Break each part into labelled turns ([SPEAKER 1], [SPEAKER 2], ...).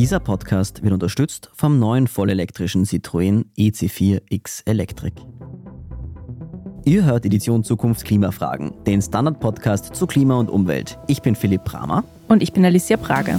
[SPEAKER 1] Dieser Podcast wird unterstützt vom neuen vollelektrischen Citroën EC4X Electric. Ihr hört Edition Zukunft Klimafragen, den Standard-Podcast zu Klima und Umwelt. Ich bin Philipp Bramer.
[SPEAKER 2] Und ich bin Alicia Prager.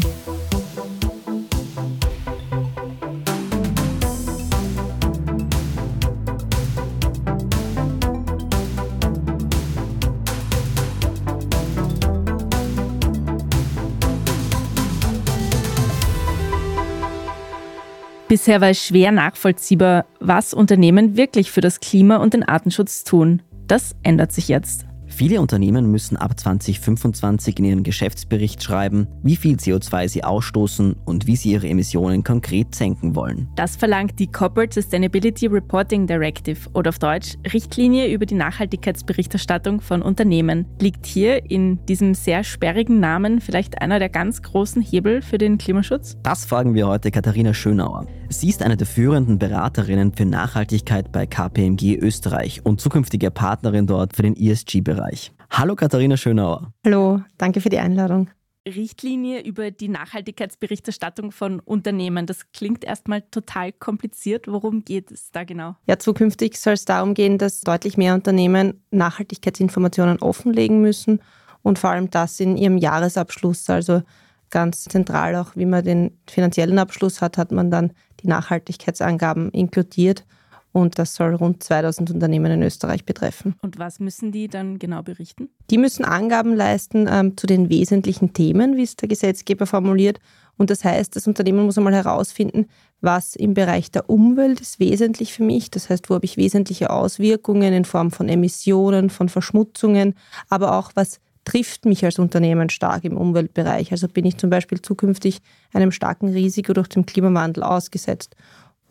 [SPEAKER 2] Bisher war es schwer nachvollziehbar, was Unternehmen wirklich für das Klima und den Artenschutz tun. Das ändert sich jetzt.
[SPEAKER 1] Viele Unternehmen müssen ab 2025 in ihren Geschäftsbericht schreiben, wie viel CO2 sie ausstoßen und wie sie ihre Emissionen konkret senken wollen.
[SPEAKER 2] Das verlangt die Corporate Sustainability Reporting Directive oder auf Deutsch Richtlinie über die Nachhaltigkeitsberichterstattung von Unternehmen. Liegt hier in diesem sehr sperrigen Namen vielleicht einer der ganz großen Hebel für den Klimaschutz?
[SPEAKER 1] Das fragen wir heute Katharina Schönauer. Sie ist eine der führenden Beraterinnen für Nachhaltigkeit bei KPMG Österreich und zukünftige Partnerin dort für den ESG-Bereich. Bereich. Hallo Katharina Schönauer.
[SPEAKER 3] Hallo, danke für die Einladung.
[SPEAKER 2] Richtlinie über die Nachhaltigkeitsberichterstattung von Unternehmen. Das klingt erstmal total kompliziert. Worum geht es da genau?
[SPEAKER 3] Ja, zukünftig soll es darum gehen, dass deutlich mehr Unternehmen Nachhaltigkeitsinformationen offenlegen müssen und vor allem das in ihrem Jahresabschluss. Also ganz zentral auch, wie man den finanziellen Abschluss hat, hat man dann die Nachhaltigkeitsangaben inkludiert. Und das soll rund 2000 Unternehmen in Österreich betreffen.
[SPEAKER 2] Und was müssen die dann genau berichten?
[SPEAKER 3] Die müssen Angaben leisten ähm, zu den wesentlichen Themen, wie es der Gesetzgeber formuliert. Und das heißt, das Unternehmen muss einmal herausfinden, was im Bereich der Umwelt ist wesentlich für mich. Das heißt, wo habe ich wesentliche Auswirkungen in Form von Emissionen, von Verschmutzungen, aber auch was trifft mich als Unternehmen stark im Umweltbereich. Also bin ich zum Beispiel zukünftig einem starken Risiko durch den Klimawandel ausgesetzt.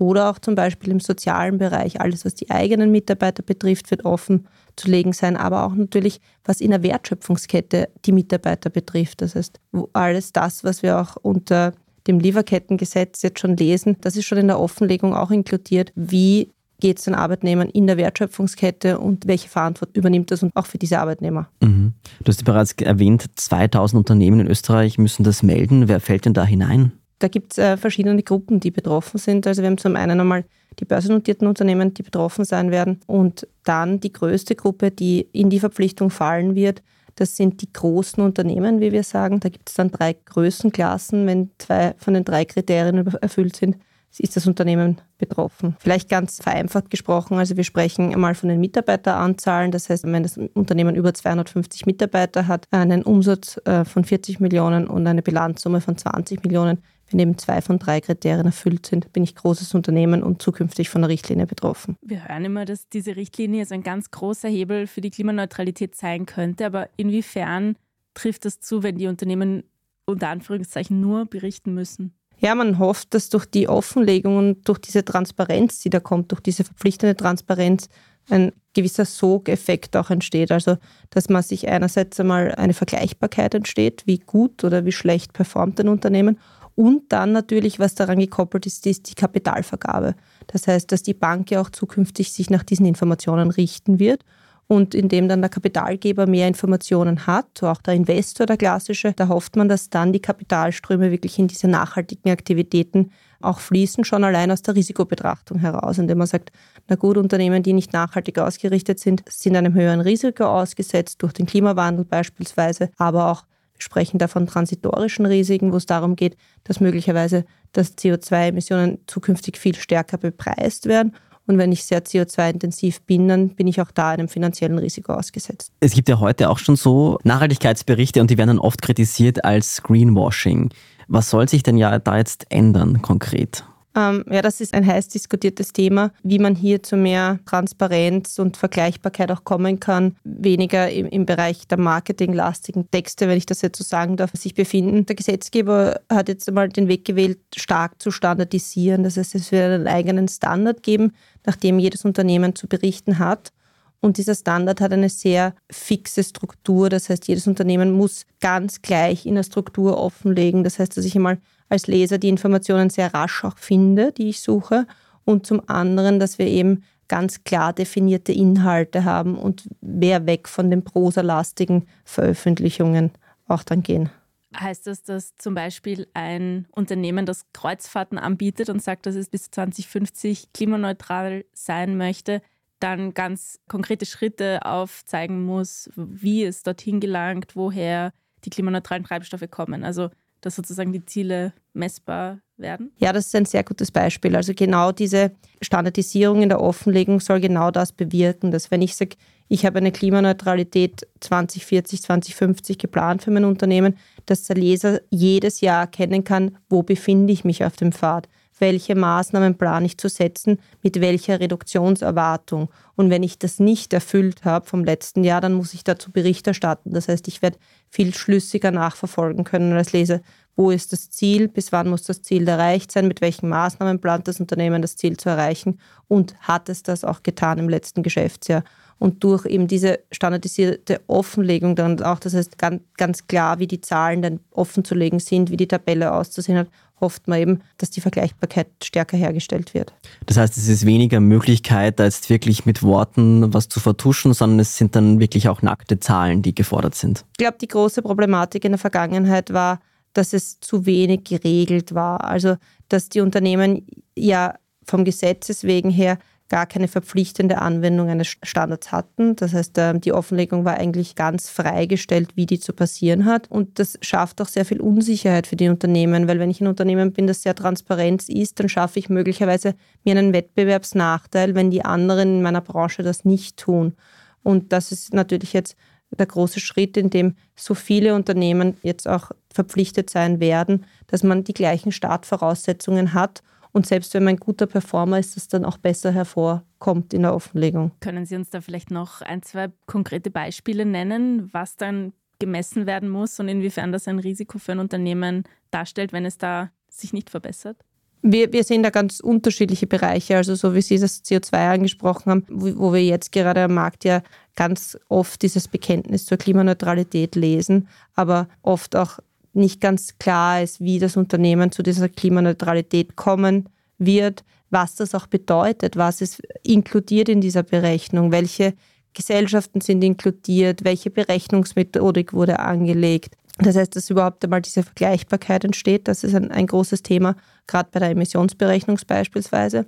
[SPEAKER 3] Oder auch zum Beispiel im sozialen Bereich. Alles, was die eigenen Mitarbeiter betrifft, wird offen zu legen sein. Aber auch natürlich, was in der Wertschöpfungskette die Mitarbeiter betrifft. Das heißt, alles das, was wir auch unter dem Lieferkettengesetz jetzt schon lesen, das ist schon in der Offenlegung auch inkludiert. Wie geht es den Arbeitnehmern in der Wertschöpfungskette und welche Verantwortung übernimmt das und auch für diese Arbeitnehmer?
[SPEAKER 1] Mhm. Du hast bereits erwähnt, 2000 Unternehmen in Österreich müssen das melden. Wer fällt denn da hinein?
[SPEAKER 3] Da gibt es äh, verschiedene Gruppen, die betroffen sind. Also wir haben zum einen einmal die börsennotierten Unternehmen, die betroffen sein werden. Und dann die größte Gruppe, die in die Verpflichtung fallen wird, das sind die großen Unternehmen, wie wir sagen. Da gibt es dann drei Größenklassen. Wenn zwei von den drei Kriterien erfüllt sind, ist das Unternehmen betroffen. Vielleicht ganz vereinfacht gesprochen, also wir sprechen einmal von den Mitarbeiteranzahlen. Das heißt, wenn das Unternehmen über 250 Mitarbeiter hat, einen Umsatz äh, von 40 Millionen und eine Bilanzsumme von 20 Millionen, wenn eben zwei von drei Kriterien erfüllt sind, bin ich großes Unternehmen und zukünftig von der Richtlinie betroffen.
[SPEAKER 2] Wir hören immer, dass diese Richtlinie so ein ganz großer Hebel für die Klimaneutralität sein könnte, aber inwiefern trifft das zu, wenn die Unternehmen unter Anführungszeichen nur berichten müssen?
[SPEAKER 3] Ja, man hofft, dass durch die Offenlegung und durch diese Transparenz, die da kommt, durch diese verpflichtende Transparenz, ein gewisser Sogeffekt auch entsteht. Also, dass man sich einerseits einmal eine Vergleichbarkeit entsteht, wie gut oder wie schlecht performt ein Unternehmen und dann natürlich, was daran gekoppelt ist, ist die Kapitalvergabe. Das heißt, dass die Bank ja auch zukünftig sich nach diesen Informationen richten wird. Und indem dann der Kapitalgeber mehr Informationen hat, auch der Investor, der klassische, da hofft man, dass dann die Kapitalströme wirklich in diese nachhaltigen Aktivitäten auch fließen, schon allein aus der Risikobetrachtung heraus, indem man sagt, na gut, Unternehmen, die nicht nachhaltig ausgerichtet sind, sind einem höheren Risiko ausgesetzt, durch den Klimawandel beispielsweise, aber auch sprechen da von transitorischen Risiken, wo es darum geht, dass möglicherweise dass CO2-Emissionen zukünftig viel stärker bepreist werden. Und wenn ich sehr CO2-intensiv bin, dann bin ich auch da einem finanziellen Risiko ausgesetzt.
[SPEAKER 1] Es gibt ja heute auch schon so Nachhaltigkeitsberichte und die werden dann oft kritisiert als Greenwashing. Was soll sich denn ja da jetzt ändern konkret?
[SPEAKER 3] Ähm, ja, das ist ein heiß diskutiertes Thema, wie man hier zu mehr Transparenz und Vergleichbarkeit auch kommen kann. Weniger im, im Bereich der marketinglastigen Texte, wenn ich das jetzt so sagen darf, sich befinden. Der Gesetzgeber hat jetzt einmal den Weg gewählt, stark zu standardisieren. Das heißt, es wird einen eigenen Standard geben, nach dem jedes Unternehmen zu berichten hat. Und dieser Standard hat eine sehr fixe Struktur. Das heißt, jedes Unternehmen muss ganz gleich in der Struktur offenlegen. Das heißt, dass ich einmal als Leser die Informationen sehr rasch auch finde, die ich suche. Und zum anderen, dass wir eben ganz klar definierte Inhalte haben und mehr weg von den prosalastigen Veröffentlichungen auch dann gehen.
[SPEAKER 2] Heißt das, dass zum Beispiel ein Unternehmen, das Kreuzfahrten anbietet und sagt, dass es bis 2050 klimaneutral sein möchte, dann ganz konkrete Schritte aufzeigen muss, wie es dorthin gelangt, woher die klimaneutralen Treibstoffe kommen? Also dass sozusagen die Ziele messbar werden?
[SPEAKER 3] Ja, das ist ein sehr gutes Beispiel. Also genau diese Standardisierung in der Offenlegung soll genau das bewirken, dass wenn ich sage, ich habe eine Klimaneutralität 2040, 2050 geplant für mein Unternehmen, dass der Leser jedes Jahr erkennen kann, wo befinde ich mich auf dem Pfad welche Maßnahmen plane ich zu setzen, mit welcher Reduktionserwartung. Und wenn ich das nicht erfüllt habe vom letzten Jahr, dann muss ich dazu Bericht erstatten. Das heißt, ich werde viel schlüssiger nachverfolgen können als Leser, wo ist das Ziel, bis wann muss das Ziel erreicht sein, mit welchen Maßnahmen plant das Unternehmen das Ziel zu erreichen und hat es das auch getan im letzten Geschäftsjahr. Und durch eben diese standardisierte Offenlegung dann auch, das heißt ganz, ganz klar, wie die Zahlen dann offenzulegen sind, wie die Tabelle auszusehen hat, hofft man eben, dass die Vergleichbarkeit stärker hergestellt wird.
[SPEAKER 1] Das heißt, es ist weniger Möglichkeit, da jetzt wirklich mit Worten was zu vertuschen, sondern es sind dann wirklich auch nackte Zahlen, die gefordert sind.
[SPEAKER 3] Ich glaube, die große Problematik in der Vergangenheit war, dass es zu wenig geregelt war. Also, dass die Unternehmen ja vom Gesetzes wegen her gar keine verpflichtende Anwendung eines Standards hatten. Das heißt, ähm, die Offenlegung war eigentlich ganz freigestellt, wie die zu passieren hat. Und das schafft auch sehr viel Unsicherheit für die Unternehmen, weil wenn ich ein Unternehmen bin, das sehr transparent ist, dann schaffe ich möglicherweise mir einen Wettbewerbsnachteil, wenn die anderen in meiner Branche das nicht tun. Und das ist natürlich jetzt der große Schritt, in dem so viele Unternehmen jetzt auch verpflichtet sein werden, dass man die gleichen Startvoraussetzungen hat und selbst wenn man ein guter Performer ist, das dann auch besser hervorkommt in der Offenlegung.
[SPEAKER 2] Können Sie uns da vielleicht noch ein, zwei konkrete Beispiele nennen, was dann gemessen werden muss und inwiefern das ein Risiko für ein Unternehmen darstellt, wenn es da sich nicht verbessert?
[SPEAKER 3] Wir, wir sehen da ganz unterschiedliche Bereiche, also so wie Sie das CO2 angesprochen haben, wo, wo wir jetzt gerade am Markt ja ganz oft dieses Bekenntnis zur Klimaneutralität lesen, aber oft auch nicht ganz klar ist, wie das Unternehmen zu dieser Klimaneutralität kommen wird, was das auch bedeutet, was es inkludiert in dieser Berechnung, welche Gesellschaften sind inkludiert, welche Berechnungsmethodik wurde angelegt. Das heißt, dass überhaupt einmal diese Vergleichbarkeit entsteht, das ist ein, ein großes Thema, gerade bei der Emissionsberechnung beispielsweise.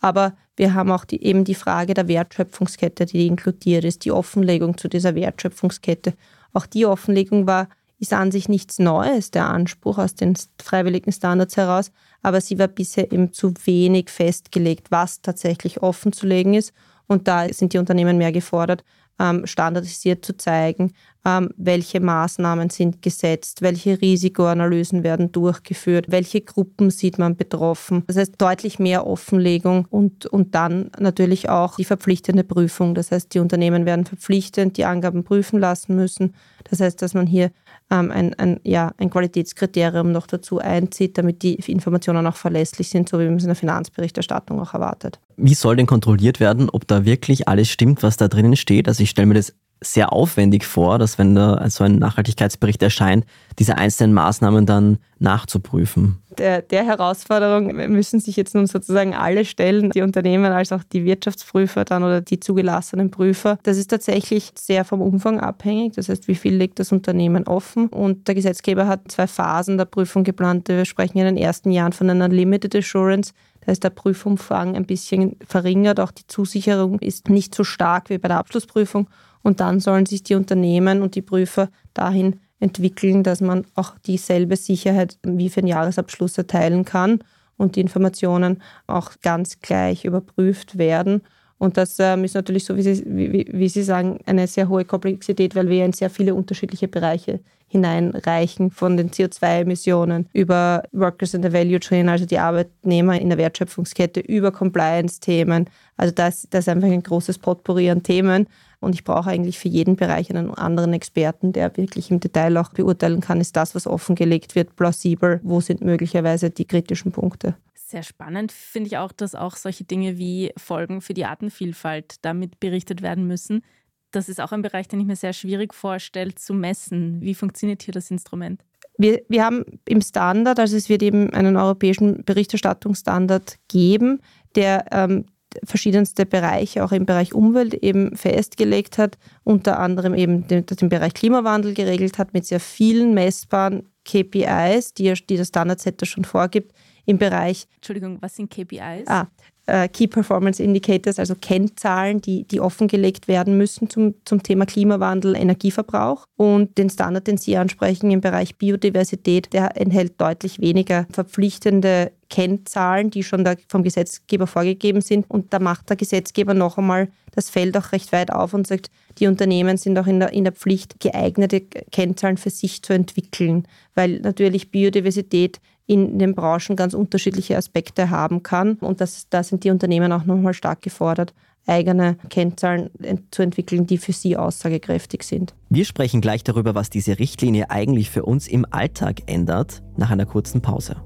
[SPEAKER 3] Aber wir haben auch die, eben die Frage der Wertschöpfungskette, die inkludiert ist, die Offenlegung zu dieser Wertschöpfungskette. Auch die Offenlegung war ist an sich nichts Neues, der Anspruch aus den freiwilligen Standards heraus, aber sie war bisher eben zu wenig festgelegt, was tatsächlich offen zu legen ist. Und da sind die Unternehmen mehr gefordert, ähm, standardisiert zu zeigen, ähm, welche Maßnahmen sind gesetzt, welche Risikoanalysen werden durchgeführt, welche Gruppen sieht man betroffen. Das heißt deutlich mehr Offenlegung und, und dann natürlich auch die verpflichtende Prüfung. Das heißt, die Unternehmen werden verpflichtend die Angaben prüfen lassen müssen. Das heißt, dass man hier ähm, ein, ein, ja, ein Qualitätskriterium noch dazu einzieht, damit die Informationen auch verlässlich sind, so wie man es in der Finanzberichterstattung auch erwartet.
[SPEAKER 1] Wie soll denn kontrolliert werden, ob da wirklich alles stimmt, was da drinnen steht? Also ich stelle mir das sehr aufwendig vor, dass wenn da so ein Nachhaltigkeitsbericht erscheint, diese einzelnen Maßnahmen dann nachzuprüfen.
[SPEAKER 3] Der, der Herausforderung müssen sich jetzt nun sozusagen alle stellen, die Unternehmen als auch die Wirtschaftsprüfer dann oder die zugelassenen Prüfer. Das ist tatsächlich sehr vom Umfang abhängig. Das heißt, wie viel legt das Unternehmen offen? Und der Gesetzgeber hat zwei Phasen der Prüfung geplant. Wir sprechen in den ersten Jahren von einer Limited Assurance. Da ist der Prüfumfang ein bisschen verringert. Auch die Zusicherung ist nicht so stark wie bei der Abschlussprüfung. Und dann sollen sich die Unternehmen und die Prüfer dahin entwickeln, dass man auch dieselbe Sicherheit wie für den Jahresabschluss erteilen kann und die Informationen auch ganz gleich überprüft werden. Und das ähm, ist natürlich so, wie Sie, wie, wie Sie sagen, eine sehr hohe Komplexität, weil wir in sehr viele unterschiedliche Bereiche hineinreichen, von den CO2-Emissionen über Workers in the Value Chain, also die Arbeitnehmer in der Wertschöpfungskette, über Compliance-Themen. Also das, das ist einfach ein großes Potpourri an Themen. Und ich brauche eigentlich für jeden Bereich einen anderen Experten, der wirklich im Detail auch beurteilen kann, ist das, was offengelegt wird, plausibel, wo sind möglicherweise die kritischen Punkte.
[SPEAKER 2] Sehr spannend finde ich auch, dass auch solche Dinge wie Folgen für die Artenvielfalt damit berichtet werden müssen. Das ist auch ein Bereich, den ich mir sehr schwierig vorstelle zu messen. Wie funktioniert hier das Instrument?
[SPEAKER 3] Wir, wir haben im Standard, also es wird eben einen europäischen Berichterstattungsstandard geben, der ähm, verschiedenste Bereiche, auch im Bereich Umwelt eben festgelegt hat, unter anderem eben den, den Bereich Klimawandel geregelt hat mit sehr vielen messbaren KPIs, die, die das Standard-Setter schon vorgibt, im Bereich.
[SPEAKER 2] Entschuldigung, was sind KPIs?
[SPEAKER 3] Ah, äh, Key Performance Indicators, also Kennzahlen, die, die offengelegt werden müssen zum, zum Thema Klimawandel, Energieverbrauch. Und den Standard, den Sie ansprechen im Bereich Biodiversität, der enthält deutlich weniger verpflichtende Kennzahlen, die schon vom Gesetzgeber vorgegeben sind. Und da macht der Gesetzgeber noch einmal das Feld auch recht weit auf und sagt, die Unternehmen sind auch in der, in der Pflicht, geeignete Kennzahlen für sich zu entwickeln, weil natürlich Biodiversität in den Branchen ganz unterschiedliche Aspekte haben kann. Und das, da sind die Unternehmen auch nochmal stark gefordert, eigene Kennzahlen zu entwickeln, die für sie aussagekräftig sind.
[SPEAKER 1] Wir sprechen gleich darüber, was diese Richtlinie eigentlich für uns im Alltag ändert, nach einer kurzen Pause.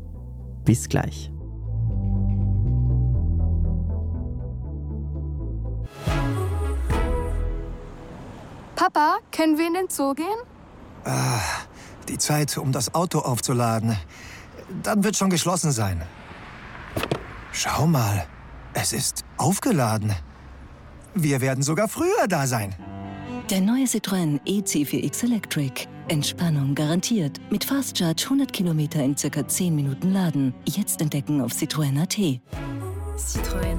[SPEAKER 1] Bis gleich.
[SPEAKER 4] Papa, können wir in den Zoo gehen?
[SPEAKER 5] Ah, die Zeit, um das Auto aufzuladen. Dann wird schon geschlossen sein. Schau mal, es ist aufgeladen. Wir werden sogar früher da sein.
[SPEAKER 6] Der neue Citroën EC4X Electric. Entspannung garantiert. Mit Fast Charge 100 Kilometer in circa 10 Minuten laden. Jetzt entdecken auf Citroën.at. Citroën.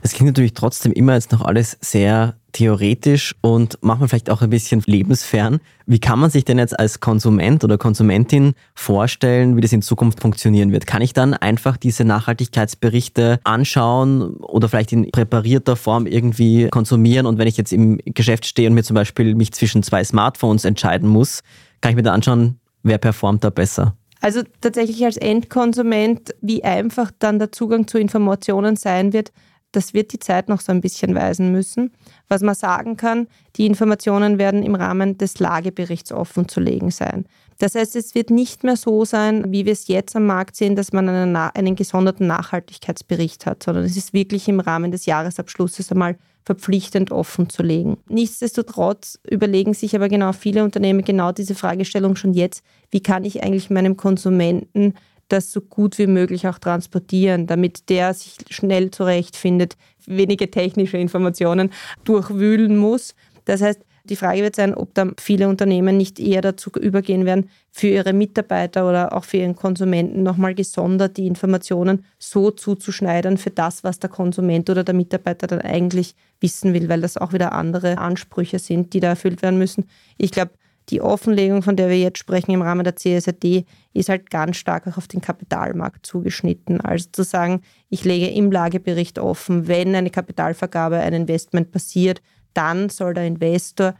[SPEAKER 1] Es klingt natürlich trotzdem immer jetzt noch alles sehr theoretisch und manchmal vielleicht auch ein bisschen lebensfern. Wie kann man sich denn jetzt als Konsument oder Konsumentin vorstellen, wie das in Zukunft funktionieren wird? Kann ich dann einfach diese Nachhaltigkeitsberichte anschauen oder vielleicht in präparierter Form irgendwie konsumieren? Und wenn ich jetzt im Geschäft stehe und mir zum Beispiel mich zwischen zwei Smartphones entscheiden muss, kann ich mir da anschauen, wer performt da besser?
[SPEAKER 3] Also tatsächlich als Endkonsument, wie einfach dann der Zugang zu Informationen sein wird, das wird die Zeit noch so ein bisschen weisen müssen. Was man sagen kann, die Informationen werden im Rahmen des Lageberichts offenzulegen sein. Das heißt, es wird nicht mehr so sein, wie wir es jetzt am Markt sehen, dass man einen, einen gesonderten Nachhaltigkeitsbericht hat, sondern es ist wirklich im Rahmen des Jahresabschlusses einmal verpflichtend offen zu legen. Nichtsdestotrotz überlegen sich aber genau viele Unternehmen genau diese Fragestellung schon jetzt, wie kann ich eigentlich meinem Konsumenten das so gut wie möglich auch transportieren, damit der sich schnell zurechtfindet, wenige technische Informationen durchwühlen muss. Das heißt, die Frage wird sein, ob da viele Unternehmen nicht eher dazu übergehen werden, für ihre Mitarbeiter oder auch für ihren Konsumenten nochmal gesondert die Informationen so zuzuschneidern für das, was der Konsument oder der Mitarbeiter dann eigentlich wissen will, weil das auch wieder andere Ansprüche sind, die da erfüllt werden müssen. Ich glaube, die Offenlegung, von der wir jetzt sprechen im Rahmen der CSRD, ist halt ganz stark auch auf den Kapitalmarkt zugeschnitten. Also zu sagen, ich lege im Lagebericht offen, wenn eine Kapitalvergabe, ein Investment passiert, dann soll der Investor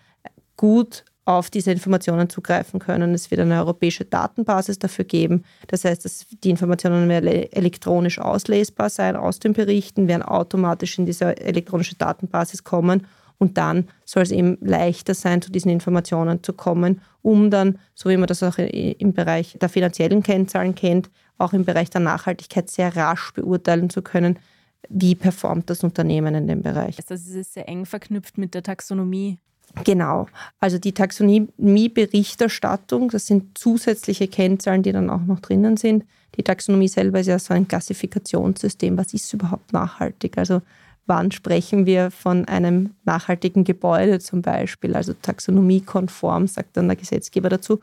[SPEAKER 3] gut auf diese Informationen zugreifen können. Es wird eine europäische Datenbasis dafür geben. Das heißt, dass die Informationen werden elektronisch auslesbar sein aus den Berichten, werden automatisch in diese elektronische Datenbasis kommen und dann soll es eben leichter sein, zu diesen Informationen zu kommen, um dann, so wie man das auch im Bereich der finanziellen Kennzahlen kennt, auch im Bereich der Nachhaltigkeit sehr rasch beurteilen zu können, wie performt das Unternehmen in dem Bereich.
[SPEAKER 2] Das ist sehr eng verknüpft mit der Taxonomie.
[SPEAKER 3] Genau. Also die Taxonomie-Berichterstattung, das sind zusätzliche Kennzahlen, die dann auch noch drinnen sind. Die Taxonomie selber ist ja so ein Klassifikationssystem. Was ist überhaupt nachhaltig? Also wann sprechen wir von einem nachhaltigen Gebäude zum Beispiel, also taxonomiekonform, sagt dann der Gesetzgeber dazu.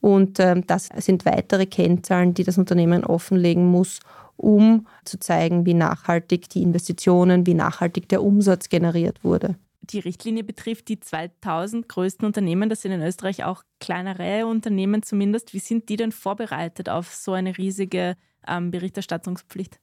[SPEAKER 3] Und ähm, das sind weitere Kennzahlen, die das Unternehmen offenlegen muss, um zu zeigen, wie nachhaltig die Investitionen, wie nachhaltig der Umsatz generiert wurde.
[SPEAKER 2] Die Richtlinie betrifft die 2000 größten Unternehmen, das sind in Österreich auch kleinere Unternehmen zumindest. Wie sind die denn vorbereitet auf so eine riesige ähm, Berichterstattungspflicht?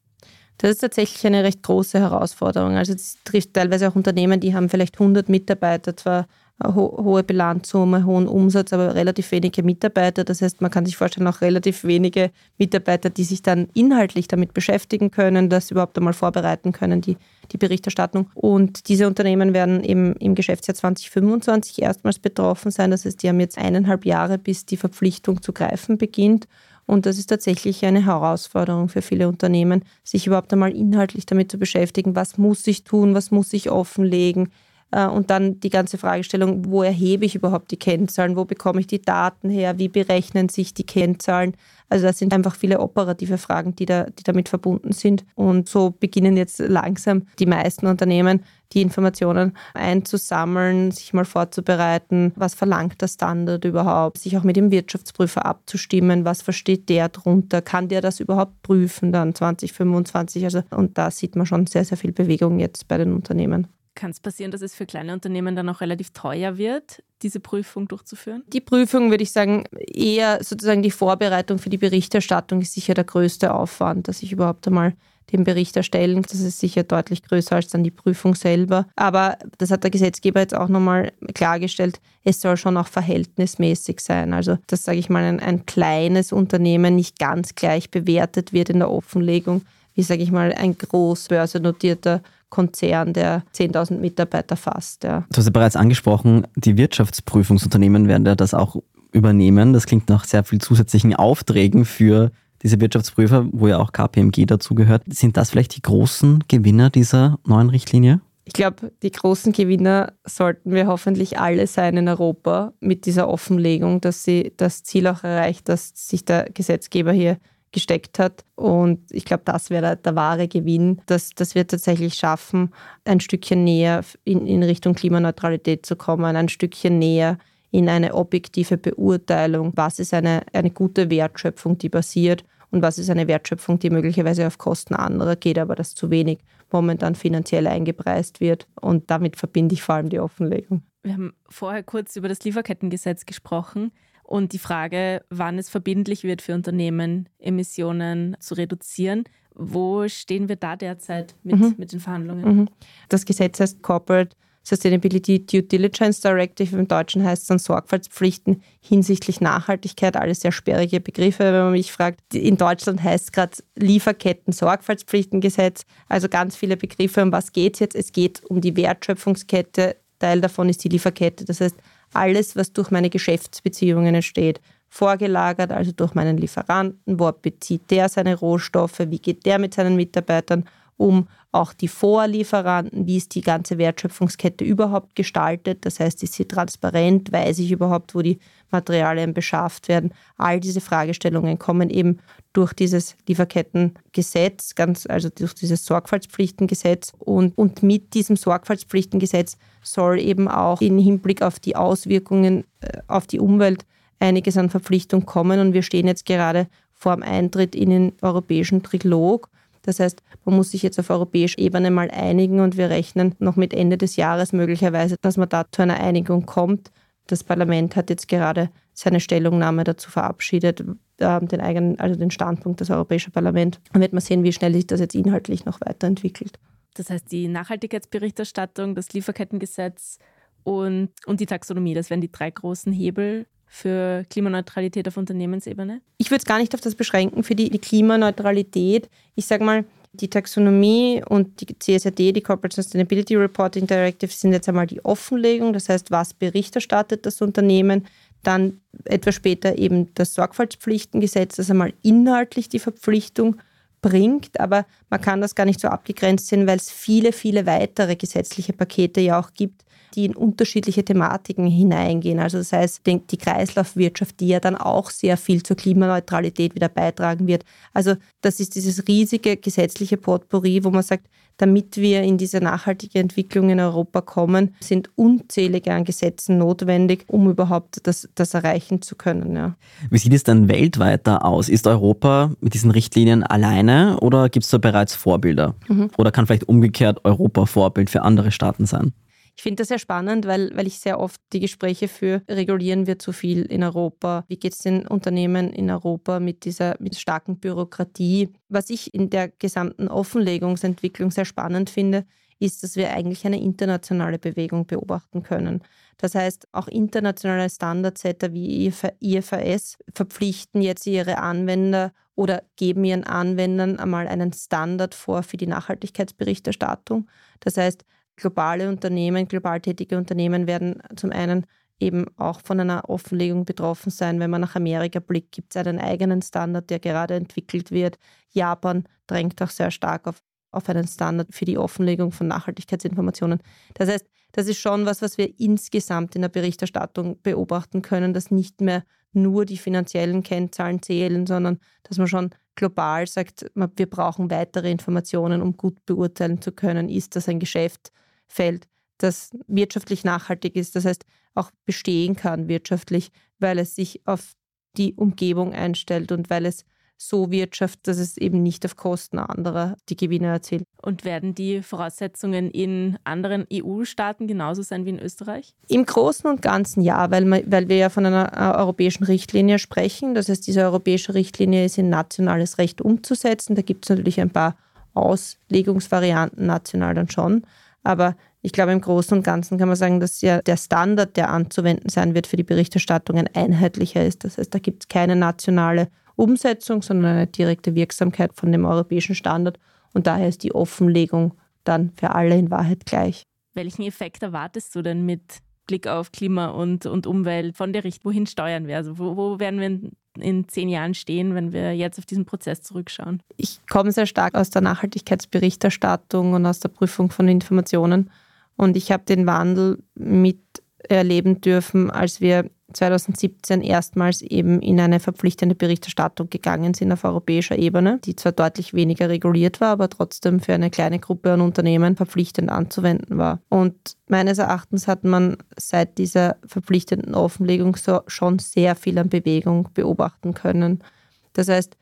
[SPEAKER 3] Das ist tatsächlich eine recht große Herausforderung. Also es trifft teilweise auch Unternehmen, die haben vielleicht 100 Mitarbeiter, zwar ho hohe Bilanzsumme, hohen Umsatz, aber relativ wenige Mitarbeiter. Das heißt, man kann sich vorstellen, auch relativ wenige Mitarbeiter, die sich dann inhaltlich damit beschäftigen können, das überhaupt einmal vorbereiten können, die, die Berichterstattung. Und diese Unternehmen werden eben im Geschäftsjahr 2025 erstmals betroffen sein. Das heißt, die haben jetzt eineinhalb Jahre, bis die Verpflichtung zu greifen beginnt. Und das ist tatsächlich eine Herausforderung für viele Unternehmen, sich überhaupt einmal inhaltlich damit zu beschäftigen, was muss ich tun, was muss ich offenlegen, Äh, und dann die ganze Fragestellung, wo erhebe ich überhaupt die Kennzahlen, wo bekomme ich die Daten her, wie berechnen sich die Kennzahlen. Also das sind einfach viele operative Fragen, die, da, die damit verbunden sind. Und so beginnen jetzt langsam die meisten Unternehmen, die Informationen einzusammeln, sich mal vorzubereiten, was verlangt der Standard überhaupt, sich auch mit dem Wirtschaftsprüfer abzustimmen, was versteht der drunter, kann der das überhaupt prüfen dann 2025. Also, und da sieht man schon sehr, sehr viel Bewegung jetzt bei den Unternehmen.
[SPEAKER 2] Kann es passieren, dass es für kleine Unternehmen dann auch relativ teuer wird, diese Prüfung durchzuführen?
[SPEAKER 3] Die Prüfung würde ich sagen, eher sozusagen die Vorbereitung für die Berichterstattung ist sicher der größte Aufwand, dass ich überhaupt einmal den Bericht erstellen. Das ist sicher deutlich größer als dann die Prüfung selber. Aber das hat der Gesetzgeber jetzt auch nochmal klargestellt, es soll schon auch verhältnismäßig sein. Also, dass, sage ich mal, ein, ein kleines Unternehmen nicht ganz gleich bewertet wird in der Offenlegung, wie, sage ich mal, ein groß börsennotierter Konzern, der 10.000 Mitarbeiter fasst. Ja.
[SPEAKER 1] Du hast ja bereits angesprochen, die Wirtschaftsprüfungsunternehmen werden ja das auch übernehmen. Das klingt nach sehr viel zusätzlichen Aufträgen für diese Wirtschaftsprüfer, wo ja auch KPMG dazugehört. Sind das vielleicht die großen Gewinner dieser neuen Richtlinie?
[SPEAKER 3] Ich glaube, die großen Gewinner sollten wir hoffentlich alle sein in Europa mit dieser Offenlegung, dass sie das Ziel auch erreicht, dass sich der Gesetzgeber hier gesteckt hat. Und ich glaube, das wäre der, der, wahre Gewinn, dass, dass wir tatsächlich schaffen, ein Stückchen näher in, in Richtung Klimaneutralität zu kommen, ein Stückchen näher in eine objektive Beurteilung, was ist eine, eine gute Wertschöpfung, die passiert und was ist eine Wertschöpfung, die möglicherweise auf Kosten anderer geht, aber das zu wenig momentan finanziell eingepreist wird. Und damit verbinde ich vor allem die Offenlegung.
[SPEAKER 2] Wir haben vorher kurz über das Lieferkettengesetz gesprochen. Und die Frage, wann es verbindlich wird für Unternehmen, Emissionen zu reduzieren. Wo stehen wir da derzeit mit, mhm. mit den Verhandlungen?
[SPEAKER 3] Mhm. Das Gesetz heißt Corporate Sustainability Due Diligence Directive, im Deutschen heißt es dann Sorgfaltspflichten hinsichtlich Nachhaltigkeit, alles sehr sperrige Begriffe, wenn man mich fragt. In Deutschland heißt es gerade Lieferketten-Sorgfaltspflichtengesetz, also ganz viele Begriffe. Um was geht es jetzt? Es geht um die Wertschöpfungskette, Teil davon ist die Lieferkette. Das heißt, alles, was durch meine Geschäftsbeziehungen entsteht, vorgelagert, also durch meinen Lieferanten, wo bezieht der seine Rohstoffe, wie geht der mit seinen Mitarbeitern um, auch die Vorlieferanten, wie ist die ganze Wertschöpfungskette überhaupt gestaltet, das heißt, ist sie transparent, weiß ich überhaupt, wo die Materialien beschafft werden. All diese Fragestellungen kommen eben durch dieses Lieferkettengesetz, ganz, also durch dieses Sorgfaltspflichtengesetz. Und, und mit diesem Sorgfaltspflichtengesetz soll eben auch im Hinblick auf die Auswirkungen äh, auf die Umwelt einiges an Verpflichtung kommen. Und wir stehen jetzt gerade vor dem Eintritt in den europäischen Trilog. Das heißt, man muss sich jetzt auf europäischer Ebene mal einigen und wir rechnen noch mit Ende des Jahres möglicherweise, dass man da zu einer Einigung kommt. Das Parlament hat jetzt gerade seine Stellungnahme dazu verabschiedet, äh, den eigenen, also den Standpunkt des Europäischen Parlaments. Dann wird man sehen, wie schnell sich das jetzt inhaltlich noch weiterentwickelt.
[SPEAKER 2] Das heißt, die Nachhaltigkeitsberichterstattung, das Lieferkettengesetz und, und die Taxonomie, das wären die drei großen Hebel für Klimaneutralität auf Unternehmensebene?
[SPEAKER 3] Ich würde es gar nicht auf das beschränken für die, die Klimaneutralität. Ich sage mal, die Taxonomie und die CSRD, die Corporate Sustainability Reporting Directive, sind jetzt einmal die Offenlegung, das heißt, was Bericht das Unternehmen. Dann etwas später eben das Sorgfaltspflichtengesetz, das einmal inhaltlich die Verpflichtung bringt, aber man kann das gar nicht so abgegrenzt sehen, weil es viele, viele weitere gesetzliche Pakete ja auch gibt, die in unterschiedliche Thematiken hineingehen. Also das heißt, die Kreislaufwirtschaft, die ja dann auch sehr viel zur Klimaneutralität wieder beitragen wird. Also das ist dieses riesige gesetzliche Potpourri, wo man sagt, damit wir in diese nachhaltige Entwicklung in Europa kommen, sind unzählige an Gesetzen notwendig, um überhaupt das, das erreichen zu können. Ja.
[SPEAKER 1] Wie sieht es denn weltweit da aus? Ist Europa mit diesen Richtlinien alleine oder gibt es da bereits Vorbilder? Mhm. Oder kann vielleicht umgekehrt Europa Vorbild für andere Staaten sein?
[SPEAKER 3] Ich finde das sehr spannend, weil, weil ich sehr oft die Gespräche für regulieren wir zu viel in Europa. Wie geht es den Unternehmen in Europa mit dieser mit starken Bürokratie? Was ich in der gesamten Offenlegungsentwicklung sehr spannend finde, ist, dass wir eigentlich eine internationale Bewegung beobachten können. Das heißt, auch internationale Standardsetter wie IFRS verpflichten jetzt ihre Anwender oder geben ihren Anwendern einmal einen Standard vor für die Nachhaltigkeitsberichterstattung. Das heißt, globale Unternehmen, global tätige Unternehmen werden zum einen eben auch von einer Offenlegung betroffen sein. Wenn man nach Amerika blickt, gibt es einen eigenen Standard, der gerade entwickelt wird. Japan drängt auch sehr stark auf, auf einen Standard für die Offenlegung von Nachhaltigkeitsinformationen. Das heißt, das ist schon was, was wir insgesamt in der Berichterstattung beobachten können, dass nicht mehr nur die finanziellen Kennzahlen zählen, sondern dass man schon global sagt, wir brauchen weitere Informationen, um gut beurteilen zu können, ist das ein Geschäftsfeld, das wirtschaftlich nachhaltig ist, das heißt auch bestehen kann wirtschaftlich, weil es sich auf die Umgebung einstellt und weil es so wirtschaftet, dass es eben nicht auf Kosten anderer die Gewinne erzielt.
[SPEAKER 2] Und werden die Voraussetzungen in anderen EU-Staaten genauso sein wie in Österreich?
[SPEAKER 3] Im Großen und Ganzen ja, weil, wir, weil wir ja von einer äh, europäischen Richtlinie sprechen. Das heißt, diese europäische Richtlinie ist in nationales Recht umzusetzen. Da gibt es natürlich ein paar Auslegungsvarianten national dann schon. Aber ich glaube, im Großen und Ganzen kann man sagen, dass ja der Standard, der anzuwenden sein wird für die Berichterstattung, ein einheitlicher ist. Das heißt, da gibt es keine nationale Umsetzung, sondern eine direkte Wirksamkeit von dem europäischen Standard. Und daher ist die Offenlegung dann für alle in Wahrheit gleich.
[SPEAKER 2] Welchen Effekt erwartest du denn mit Blick auf Klima und, und Umwelt von der Richtung? Wohin steuern wir? Also wo, wo werden wir in, in zehn Jahren stehen, wenn wir jetzt auf diesen Prozess zurückschauen?
[SPEAKER 3] Ich komme sehr stark aus der Nachhaltigkeitsberichterstattung und aus der Prüfung von Informationen. Und ich habe den Wandel miterleben dürfen, als wir 2017 erstmals eben in eine verpflichtende Berichterstattung gegangen sind auf europäischer Ebene, die zwar deutlich weniger reguliert war, aber trotzdem für eine kleine Gruppe an Unternehmen verpflichtend anzuwenden war. Und meines Erachtens hat man seit dieser verpflichtenden Offenlegung so schon sehr viel an Bewegung beobachten können. Das heißt,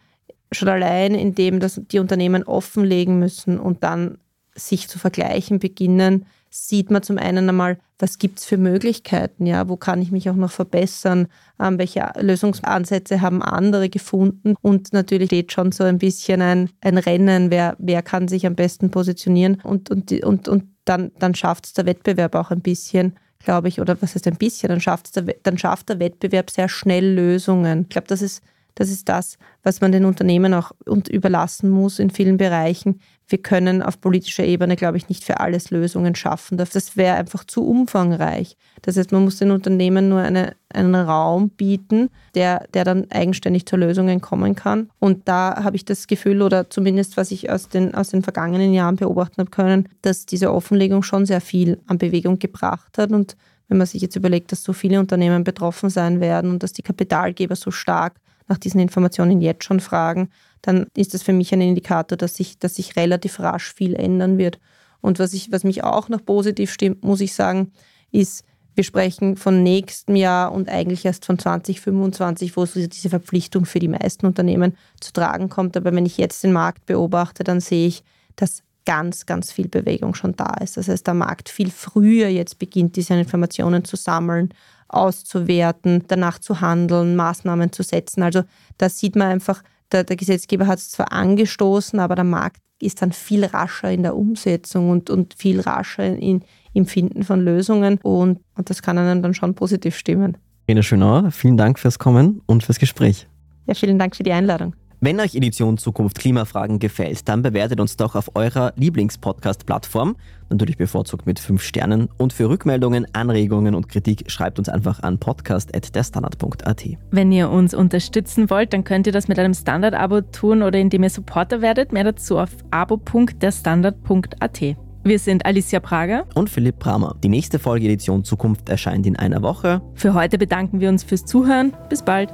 [SPEAKER 3] schon allein indem dass die Unternehmen offenlegen müssen und dann sich zu vergleichen beginnen, sieht man zum einen einmal, was gibt es für Möglichkeiten, ja, wo kann ich mich auch noch verbessern, ähm, welche Lösungsansätze haben andere gefunden? Und natürlich steht schon so ein bisschen ein, ein Rennen, wer, wer kann sich am besten positionieren? Und, und, und, und dann, dann schafft es der Wettbewerb auch ein bisschen glaube ich, oder was heißt ein bisschen, dann, der, dann schafft der Wettbewerb sehr schnell Lösungen. Ich glaube, das ist das ist das, was man den Unternehmen auch überlassen muss in vielen Bereichen. Wir können auf politischer Ebene, glaube ich, nicht für alles Lösungen schaffen. Das wäre einfach zu umfangreich. Das heißt, man muss den Unternehmen nur eine, einen Raum bieten, der, der dann eigenständig zu Lösungen kommen kann. Und da habe ich das Gefühl, oder zumindest was ich aus den, aus den vergangenen Jahren beobachten habe können, dass diese Offenlegung schon sehr viel an Bewegung gebracht hat. Und wenn man sich jetzt überlegt, dass so viele Unternehmen betroffen sein werden und dass die Kapitalgeber so stark nach diesen Informationen jetzt schon fragen, dann ist das für mich ein Indikator, dass sich, dass sich relativ rasch viel ändern wird. Und was, ich, was mich auch noch positiv stimmt, muss ich sagen, ist, wir sprechen von nächstem Jahr und eigentlich erst von 2025, wo so diese Verpflichtung für die meisten Unternehmen zu tragen kommt. Aber wenn ich jetzt den Markt beobachte, dann sehe ich, dass ganz, ganz viel Bewegung schon da ist. Das heißt, der Markt viel früher jetzt beginnt, diese Informationen zu sammeln auszuwerten, danach zu handeln, Maßnahmen zu setzen. Also da sieht man einfach, der, der Gesetzgeber hat es zwar angestoßen, aber der Markt ist dann viel rascher in der Umsetzung und, und viel rascher in, im Finden von Lösungen und, und das kann einen dann schon positiv stimmen.
[SPEAKER 1] Rene Schönauer, vielen Dank fürs Kommen und fürs Gespräch.
[SPEAKER 3] Ja, vielen Dank für die Einladung.
[SPEAKER 1] Wenn euch Edition Zukunft Klimafragen gefällt, dann bewertet uns doch auf eurer Lieblingspodcast-Plattform, natürlich bevorzugt mit 5 Sternen. Und für Rückmeldungen, Anregungen und Kritik schreibt uns einfach an podcast.derstandard.at.
[SPEAKER 2] Wenn ihr uns unterstützen wollt, dann könnt ihr das mit einem Standard-Abo tun oder indem ihr Supporter werdet. Mehr dazu auf abo.derstandard.at. Wir sind Alicia Prager
[SPEAKER 1] und Philipp Bramer. Die nächste Folge Edition Zukunft erscheint in einer Woche.
[SPEAKER 2] Für heute bedanken wir uns fürs Zuhören. Bis bald.